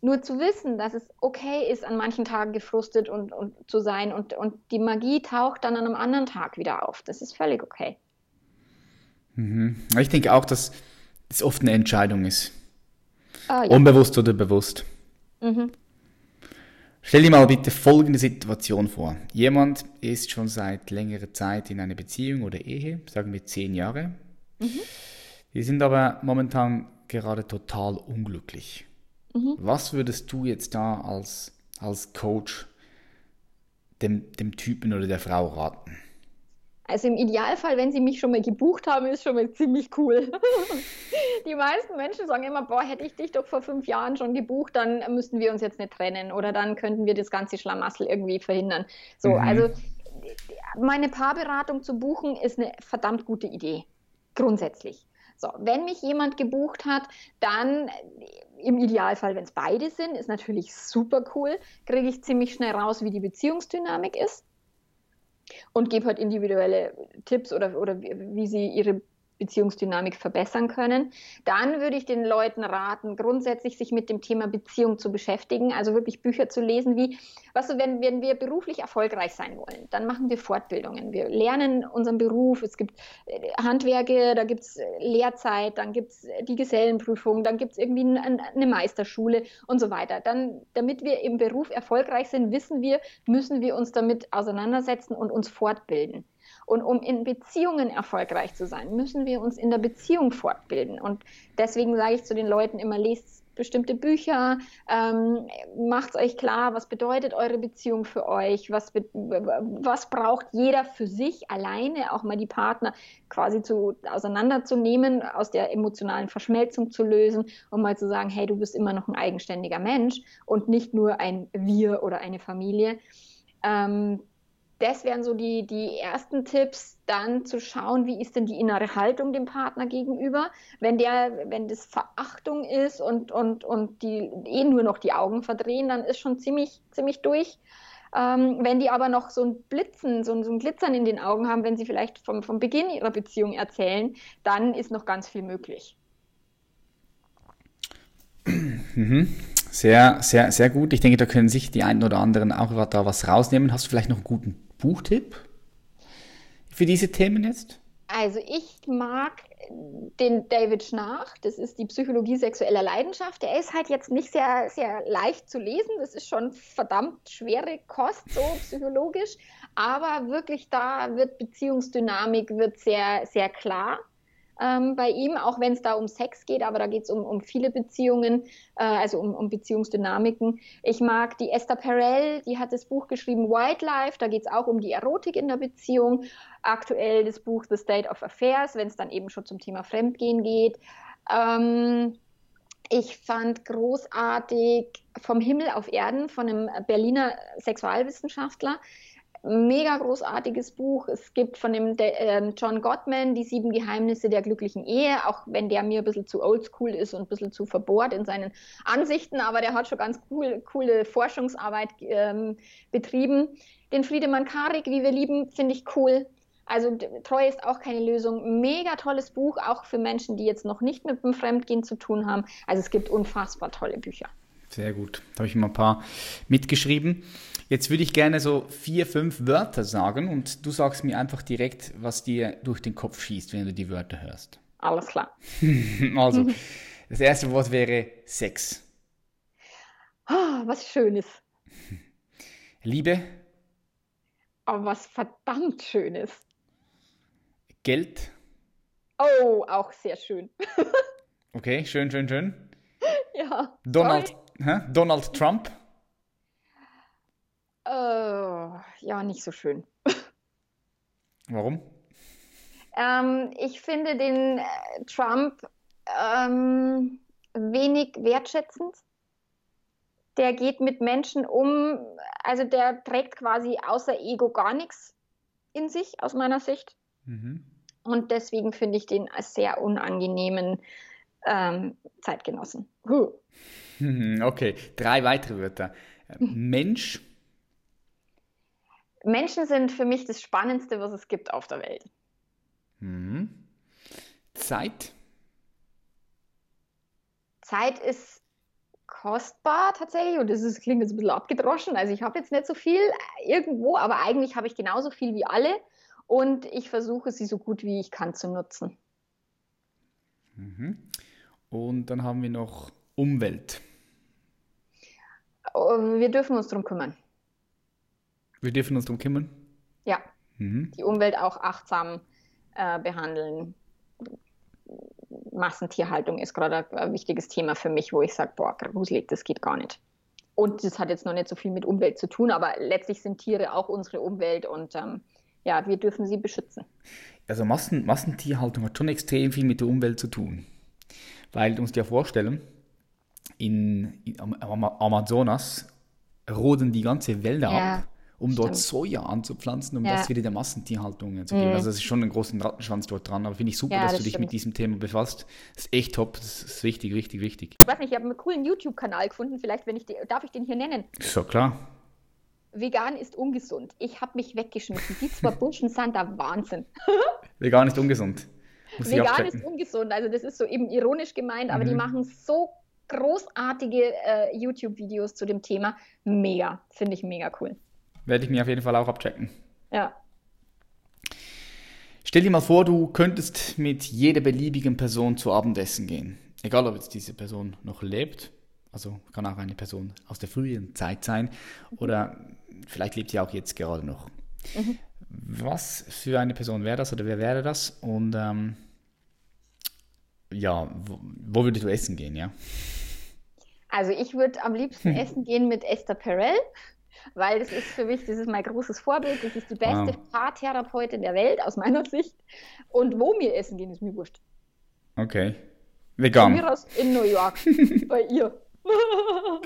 Nur zu wissen, dass es okay ist, an manchen Tagen gefrustet und, und zu sein und, und die Magie taucht dann an einem anderen Tag wieder auf. Das ist völlig okay. Mhm. Ich denke auch, dass es oft eine Entscheidung ist. Ah, ja. Unbewusst oder bewusst. Mhm. Stell dir mal bitte folgende Situation vor. Jemand ist schon seit längerer Zeit in einer Beziehung oder Ehe, sagen wir zehn Jahre. Mhm. Die sind aber momentan gerade total unglücklich. Mhm. Was würdest du jetzt da als, als Coach dem, dem Typen oder der Frau raten? Also im Idealfall, wenn sie mich schon mal gebucht haben, ist schon mal ziemlich cool. <laughs> die meisten Menschen sagen immer, boah, hätte ich dich doch vor fünf Jahren schon gebucht, dann müssten wir uns jetzt nicht trennen oder dann könnten wir das ganze Schlamassel irgendwie verhindern. So, mhm. also meine Paarberatung zu buchen ist eine verdammt gute Idee. Grundsätzlich. So, wenn mich jemand gebucht hat, dann im Idealfall, wenn es beide sind, ist natürlich super cool, kriege ich ziemlich schnell raus, wie die Beziehungsdynamik ist und gebe halt individuelle Tipps oder, oder wie sie ihre Beziehungsdynamik verbessern können. Dann würde ich den Leuten raten, grundsätzlich sich mit dem Thema Beziehung zu beschäftigen, also wirklich Bücher zu lesen, wie, was du, wenn, wenn wir beruflich erfolgreich sein wollen, dann machen wir Fortbildungen. Wir lernen unseren Beruf, es gibt äh, Handwerke, da gibt es äh, Lehrzeit, dann gibt es äh, die Gesellenprüfung, dann gibt es irgendwie eine Meisterschule und so weiter. Dann, damit wir im Beruf erfolgreich sind, wissen wir, müssen wir uns damit auseinandersetzen und uns fortbilden. Und um in Beziehungen erfolgreich zu sein, müssen wir uns in der Beziehung fortbilden. Und deswegen sage ich zu den Leuten immer, lest bestimmte Bücher, ähm, macht euch klar, was bedeutet eure Beziehung für euch, was, was braucht jeder für sich alleine, auch mal die Partner quasi zu, auseinanderzunehmen, aus der emotionalen Verschmelzung zu lösen und mal zu sagen, hey, du bist immer noch ein eigenständiger Mensch und nicht nur ein Wir oder eine Familie. Ähm, das wären so die, die ersten Tipps, dann zu schauen, wie ist denn die innere Haltung dem Partner gegenüber. Wenn der, wenn das Verachtung ist und, und, und die eh nur noch die Augen verdrehen, dann ist schon ziemlich, ziemlich durch. Ähm, wenn die aber noch so ein Blitzen, so ein, so ein Glitzern in den Augen haben, wenn sie vielleicht vom, vom Beginn ihrer Beziehung erzählen, dann ist noch ganz viel möglich. Mhm. Sehr, sehr, sehr gut. Ich denke, da können sich die einen oder anderen auch da was rausnehmen. Hast du vielleicht noch einen guten Buchtipp für diese Themen jetzt? Also ich mag den David Schnarch, das ist die Psychologie sexueller Leidenschaft. Der ist halt jetzt nicht sehr, sehr leicht zu lesen. Das ist schon verdammt schwere Kost, so <laughs> psychologisch. Aber wirklich da wird Beziehungsdynamik wird sehr, sehr klar ähm, bei ihm, auch wenn es da um Sex geht, aber da geht es um, um viele Beziehungen, äh, also um, um Beziehungsdynamiken. Ich mag die Esther Perel, die hat das Buch geschrieben Wildlife, da geht es auch um die Erotik in der Beziehung. Aktuell das Buch The State of Affairs, wenn es dann eben schon zum Thema Fremdgehen geht. Ähm, ich fand großartig Vom Himmel auf Erden von einem Berliner Sexualwissenschaftler mega großartiges Buch. Es gibt von dem äh, John Gottman die sieben Geheimnisse der glücklichen Ehe, auch wenn der mir ein bisschen zu oldschool ist und ein bisschen zu verbohrt in seinen Ansichten, aber der hat schon ganz cool, coole Forschungsarbeit ähm, betrieben. Den Friedemann Karik, wie wir lieben, finde ich cool. Also Treue ist auch keine Lösung. Mega tolles Buch, auch für Menschen, die jetzt noch nicht mit dem Fremdgehen zu tun haben. Also es gibt unfassbar tolle Bücher. Sehr gut. Da habe ich mal ein paar mitgeschrieben. Jetzt würde ich gerne so vier, fünf Wörter sagen und du sagst mir einfach direkt, was dir durch den Kopf schießt, wenn du die Wörter hörst. Alles klar. <laughs> also, <laughs> das erste Wort wäre Sex. Ah, was Schönes. Liebe, Aber was verdammt Schönes. Geld. Oh, auch sehr schön. <laughs> Okay, schön, schön, schön. ja. Donald, hä? Donald Trump. Äh, ja, nicht so schön. <laughs> Warum? Ähm, ich finde den äh, Trump ähm, wenig wertschätzend. Der geht mit Menschen um, also der trägt quasi außer Ego gar nichts in sich, aus meiner Sicht. Mhm. Und deswegen finde ich den als sehr unangenehmen ähm, Zeitgenossen. Huh. Mhm, Okay, drei weitere Wörter. Mensch, Menschen sind für mich das Spannendste, was es gibt auf der Welt. mhm. Zeit, Zeit ist kostbar tatsächlich und das ist, klingt jetzt ein bisschen abgedroschen. Also ich habe jetzt nicht so viel irgendwo, aber eigentlich habe ich genauso viel wie alle und ich versuche sie so gut wie ich kann zu nutzen. Mhm. Und dann haben wir noch Umwelt. Oh, Wir dürfen uns darum kümmern. Wir dürfen uns darum kümmern. Ja, Mhm. die Umwelt auch achtsam äh, behandeln. Massentierhaltung ist gerade ein, ein wichtiges Thema für mich, wo ich sage, boah, gruselig, das geht gar nicht. Und das hat jetzt noch nicht so viel mit Umwelt zu tun, aber letztlich sind Tiere auch unsere Umwelt und ähm, ja, wir dürfen sie beschützen. Also Massen, Massentierhaltung hat schon extrem viel mit der Umwelt zu tun. Weil du musst dir vorstellen, in, in am, am Amazonas roden die ganze Wälder Ja, ab, um dort stimmt. Soja anzupflanzen, um Ja. das wieder der Massentierhaltung zu geben. Also es ist schon ein großen Rattenschwanz dort dran. Aber finde ich super, Ja, dass das du dich stimmt. mit diesem Thema befasst. Das ist echt top. Das ist wichtig, wichtig, wichtig. Ich weiß nicht, ich habe einen coolen YouTube-Kanal gefunden, vielleicht, wenn ich den, darf ich den hier nennen? So klar. Vegan ist ungesund. Ich habe mich weggeschmissen. Die zwei <laughs> Burschen sind der Wahnsinn. <laughs> Vegan ist ungesund. Muss Vegan ist ungesund. Also das ist so eben ironisch gemeint, aber die Mhm. machen so großartige äh, YouTube-Videos zu dem Thema. Mega. Finde ich mega cool. Werde ich mir auf jeden Fall auch abchecken. Ja. Stell dir mal vor, du könntest mit jeder beliebigen Person zu Abendessen gehen. Egal, ob jetzt diese Person noch lebt, also kann auch eine Person aus der früheren Zeit sein, oder vielleicht lebt sie auch jetzt gerade noch. Was für eine Person wäre das oder wer wäre das? Und ähm, ja, wo, wo würdest du essen gehen, ja? Also ich würde am liebsten <laughs> essen gehen mit Esther Perel, weil das ist für mich, das ist mein großes Vorbild. Das ist die beste Wow. Paartherapeutin der Welt aus meiner <laughs> Sicht. Und wo wir essen gehen, ist mir wurscht. Okay. Von Vegan. mir aus in New York, <laughs> bei ihr. <laughs>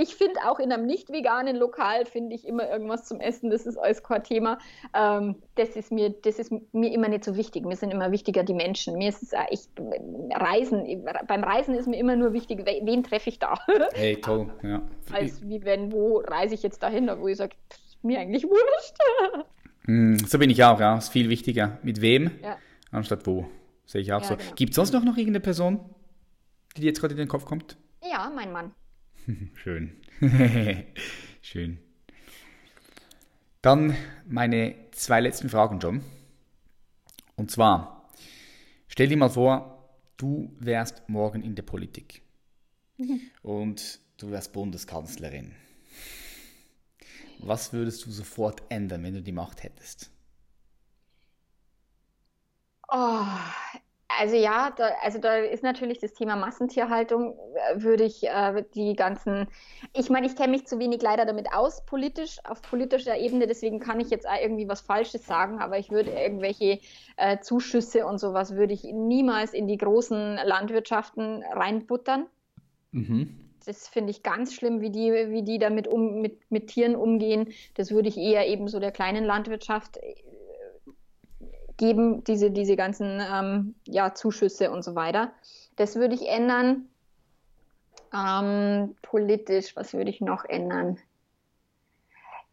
Ich finde auch in einem nicht veganen Lokal finde ich immer irgendwas zum Essen. Das ist alles kein Thema. Ähm, das ist mir, das ist mir immer nicht so wichtig. Mir sind immer wichtiger die Menschen. Mir ist es, ich Reisen. Beim Reisen ist mir immer nur wichtig, we- wen treffe ich da, <laughs> Hey, toll. Ja. als wie wenn wo reise ich jetzt dahin, wo ich sage, mir eigentlich wurscht. <laughs> Hm, So bin ich auch, ja. Ist viel wichtiger. Mit wem Ja. anstatt wo. Sehe ich auch Ja, so. genau. Gibt es sonst noch, noch irgendeine Person, die dir jetzt gerade in den Kopf kommt? Ja, mein Mann. <laughs> Schön. <laughs> Schön. Dann meine zwei letzten Fragen, John. Und zwar, stell dir mal vor, du wärst morgen in der Politik und du wärst Bundeskanzlerin. Was würdest du sofort ändern, wenn du die Macht hättest? Oh, also ja, da, also da ist natürlich das Thema Massentierhaltung, äh, würde ich äh, die ganzen, ich meine, ich kenne mich zu wenig leider damit aus, politisch, auf politischer Ebene, deswegen kann ich jetzt irgendwie was Falsches sagen, aber ich würde irgendwelche äh, Zuschüsse und sowas würde ich niemals in die großen Landwirtschaften reinbuttern. Mhm. Das finde ich ganz schlimm, wie die, wie die damit um, mit, mit Tieren umgehen. Das würde ich eher eben so der kleinen Landwirtschaft geben, diese, diese ganzen ähm, ja, Zuschüsse und so weiter. Das würde ich ändern. Ähm, politisch, was würde ich noch ändern?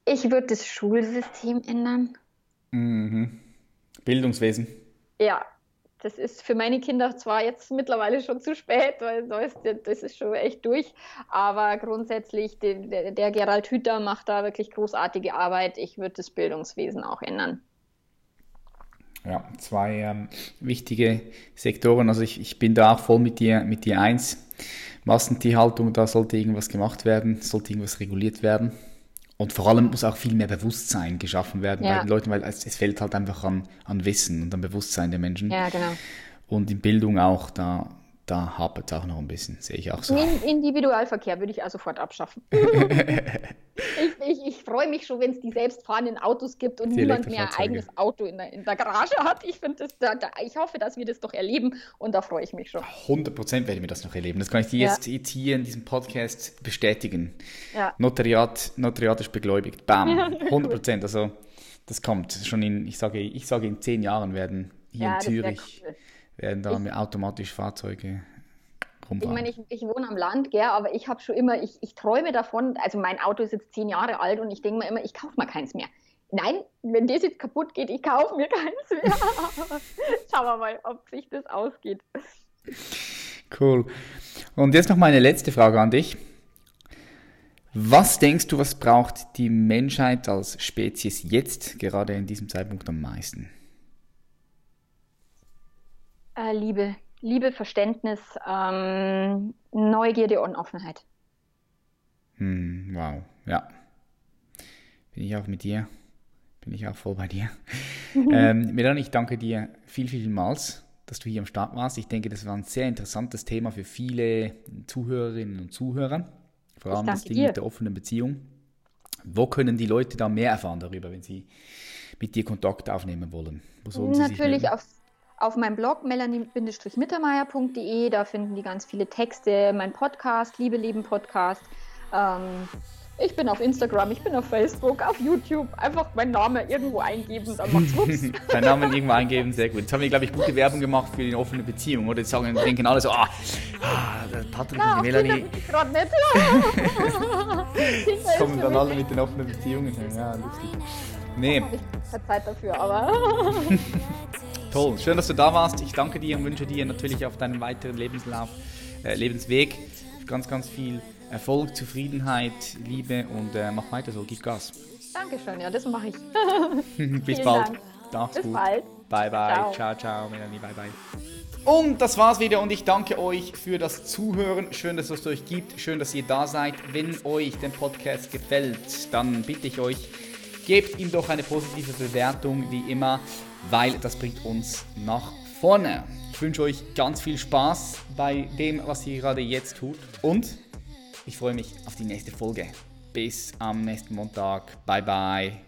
Ich würde das Schulsystem ändern. Mhm. Bildungswesen. Ja, das ist für meine Kinder zwar jetzt mittlerweile schon zu spät, weil das ist schon echt durch, aber grundsätzlich, der, der, der Gerald Hüther macht da wirklich großartige Arbeit. Ich würde das Bildungswesen auch ändern. Ja, zwei ähm, wichtige Sektoren. Also ich, ich bin da auch voll mit dir, mit dir eins. Massentierhaltung, da sollte irgendwas gemacht werden, sollte irgendwas reguliert werden. Und vor allem muss auch viel mehr Bewusstsein geschaffen werden ja. bei den Leuten, weil es, es fehlt halt einfach an, an Wissen und an Bewusstsein der Menschen. Ja, genau. Und in Bildung auch, da da hapert es auch noch ein bisschen, sehe ich auch so. Den Individualverkehr würde ich auch sofort abschaffen. <laughs> ich, ich, ich freue mich schon, wenn es die selbstfahrenden Autos gibt und die niemand mehr ein eigenes Auto in der, in der Garage hat. Ich, das, da, da, ich hoffe, dass wir das doch erleben und da freue ich mich schon. 100 Prozent werden wir das noch erleben. Das kann ich dir ja. jetzt, hier in diesem Podcast bestätigen. Ja. Notariat, notariatisch begläubigt. Bam. <laughs> 100 Prozent. Also das kommt schon in, ich sage, ich sage in zehn Jahren werden hier in Zürich. Cool werden da mit automatisch Fahrzeuge rumfahren. Ich meine, ich, ich wohne am Land, gell, aber ich habe schon immer, ich, ich träume davon, also mein Auto ist jetzt zehn Jahre alt und ich denke mir immer, ich kaufe mir keins mehr. Nein, wenn das jetzt kaputt geht, ich kaufe mir keins mehr. <laughs> Schauen wir mal, ob sich das ausgeht. Cool. Und jetzt noch meine letzte Frage an dich. Was denkst du, was braucht die Menschheit als Spezies jetzt, gerade in diesem Zeitpunkt am meisten? Äh, Liebe, Liebe, Verständnis, ähm, Neugierde und Offenheit. Hm, wow, ja. Bin ich auch mit dir. Bin ich auch voll bei dir. <laughs> ähm, Melanie, ich danke dir viel, vielmals, dass du hier am Start warst. Ich denke, das war ein sehr interessantes Thema für viele Zuhörerinnen und Zuhörer. Vor allem das Ding dir. mit der offenen Beziehung. Wo können die Leute da mehr erfahren darüber, wenn sie mit dir Kontakt aufnehmen wollen? Natürlich auf auf meinem Blog melanie-mittermeier.de. Da finden die ganz viele Texte, mein Podcast, Liebe Leben Podcast. Ähm, ich bin auf Instagram, ich bin auf Facebook, auf YouTube. Einfach meinen Namen irgendwo eingeben, dann macht's wups. <laughs> Deinen Namen irgendwo eingeben, sehr gut. Jetzt haben wir, glaube ich, gute Werbung gemacht für die offene Beziehung, oder? Jetzt sagen, denken alle so, ah, ah der Patrick und die Melanie. gerade nicht. <laughs> kommen dann alle mit den offenen Beziehungen. Ja, lustig. Nee. Ich habe Zeit dafür, aber. <laughs> Toll, schön, dass du da warst. Ich danke dir und wünsche dir natürlich auf deinem weiteren Lebenslauf, äh, Lebensweg ganz, ganz viel Erfolg, Zufriedenheit, Liebe und äh, mach weiter so, gib Gas. Dankeschön, ja, das mache ich. <laughs> Bis bald. Bis gut. bald. Bye, bye. Ciao. ciao, ciao, Melanie, bye, bye. Und das war's wieder und ich danke euch für das Zuhören. Schön, dass es euch gibt. Schön, dass ihr da seid. Wenn euch der Podcast gefällt, dann bitte ich euch, gebt ihm doch eine positive Bewertung, wie immer weil das bringt uns nach vorne. Ich wünsche euch ganz viel Spaß bei dem, was ihr gerade jetzt tut und ich freue mich auf die nächste Folge. Bis am nächsten Montag. Bye bye.